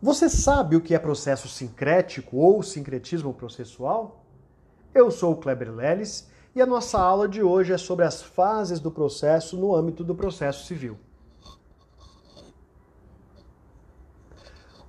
Você sabe o que é processo sincrético ou sincretismo processual? Eu sou o Kleber Leles e a nossa aula de hoje é sobre as fases do processo no âmbito do processo civil.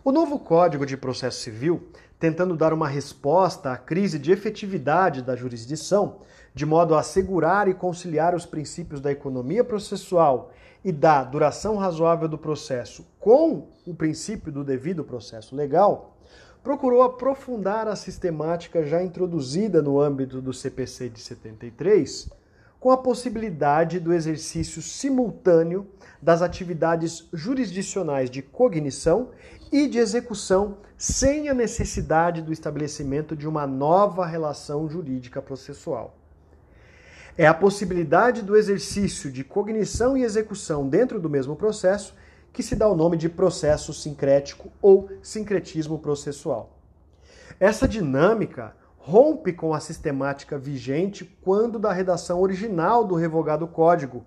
O novo Código de Processo Civil, tentando dar uma resposta à crise de efetividade da jurisdição, de modo a assegurar e conciliar os princípios da economia processual e da duração razoável do processo com o princípio do devido processo legal, procurou aprofundar a sistemática já introduzida no âmbito do CPC de 73, com a possibilidade do exercício simultâneo das atividades jurisdicionais de cognição e de execução, sem a necessidade do estabelecimento de uma nova relação jurídica processual. É a possibilidade do exercício de cognição e execução dentro do mesmo processo que se dá o nome de processo sincrético ou sincretismo processual. Essa dinâmica rompe com a sistemática vigente quando da redação original do revogado código,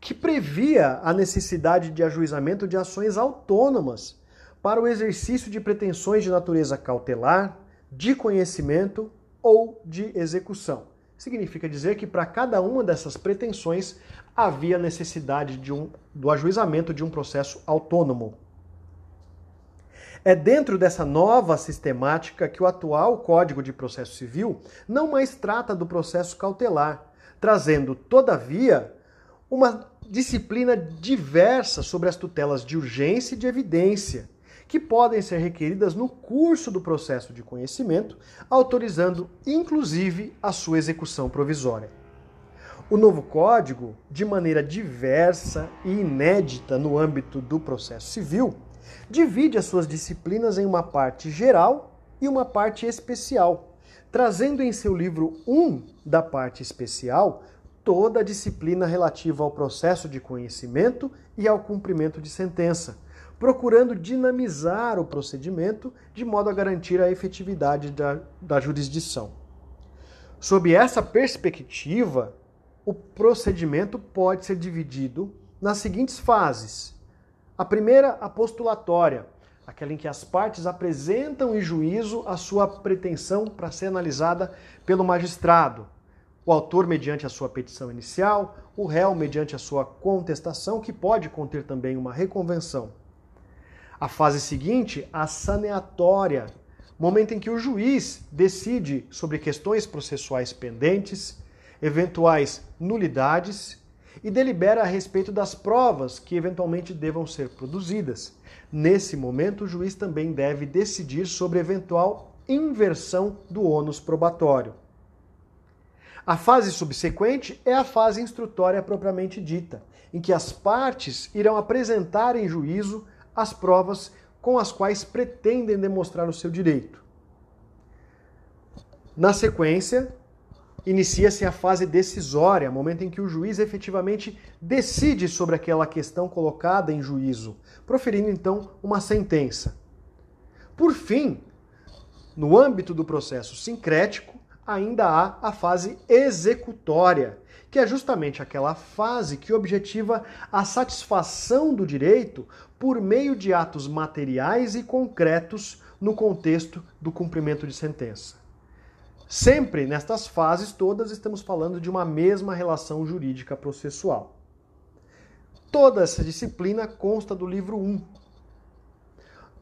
que previa a necessidade de ajuizamento de ações autônomas para o exercício de pretensões de natureza cautelar, de conhecimento ou de execução. Significa dizer que para cada uma dessas pretensões havia necessidade de um, do ajuizamento de um processo autônomo. É dentro dessa nova sistemática que o atual Código de Processo Civil não mais trata do processo cautelar, trazendo, todavia, uma disciplina diversa sobre as tutelas de urgência e de evidência, que podem ser requeridas no curso do processo de conhecimento, autorizando inclusive a sua execução provisória. O novo código, de maneira diversa e inédita no âmbito do processo civil, divide as suas disciplinas em uma parte geral e uma parte especial, trazendo em seu livro 1 da parte especial toda a disciplina relativa ao processo de conhecimento e ao cumprimento de sentença, procurando dinamizar o procedimento de modo a garantir a efetividade da, da jurisdição. Sob essa perspectiva, o procedimento pode ser dividido nas seguintes fases. A primeira, a postulatória, aquela em que as partes apresentam em juízo a sua pretensão para ser analisada pelo magistrado. O autor mediante a sua petição inicial, o réu mediante a sua contestação, que pode conter também uma reconvenção. A fase seguinte, a saneatória, momento em que o juiz decide sobre questões processuais pendentes, eventuais nulidades e delibera a respeito das provas que eventualmente devam ser produzidas. Nesse momento, o juiz também deve decidir sobre eventual inversão do ônus probatório. A fase subsequente é a fase instrutória propriamente dita, em que as partes irão apresentar em juízo as provas com as quais pretendem demonstrar o seu direito. Na sequência, inicia-se a fase decisória, momento em que o juiz efetivamente decide sobre aquela questão colocada em juízo, proferindo então uma sentença. Por fim, no âmbito do processo sincrético, ainda há a fase executória, que é justamente aquela fase que objetiva a satisfação do direito por meio de atos materiais e concretos no contexto do cumprimento de sentença. Sempre nestas fases todas estamos falando de uma mesma relação jurídica processual. Toda essa disciplina consta do livro 1.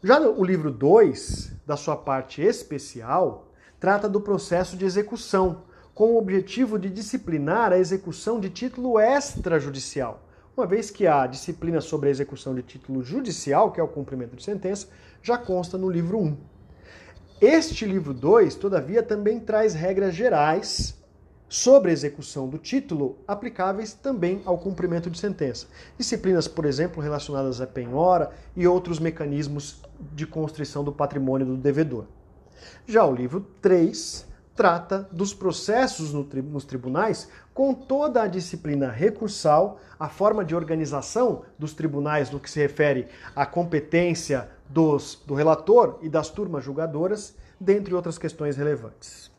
Já o livro 2, da sua parte especial, trata do processo de execução, com o objetivo de disciplinar a execução de título extrajudicial, uma vez que a disciplina sobre a execução de título judicial, que é o cumprimento de sentença, já consta no livro 1. Este livro 2, todavia, também traz regras gerais sobre a execução do título aplicáveis também ao cumprimento de sentença. Disciplinas, por exemplo, relacionadas à penhora e outros mecanismos de constrição do patrimônio do devedor. Já o livro 3 trata dos processos nos tribunais com toda a disciplina recursal, a forma de organização dos tribunais no que se refere à competência dos, do relator e das turmas julgadoras, dentre outras questões relevantes.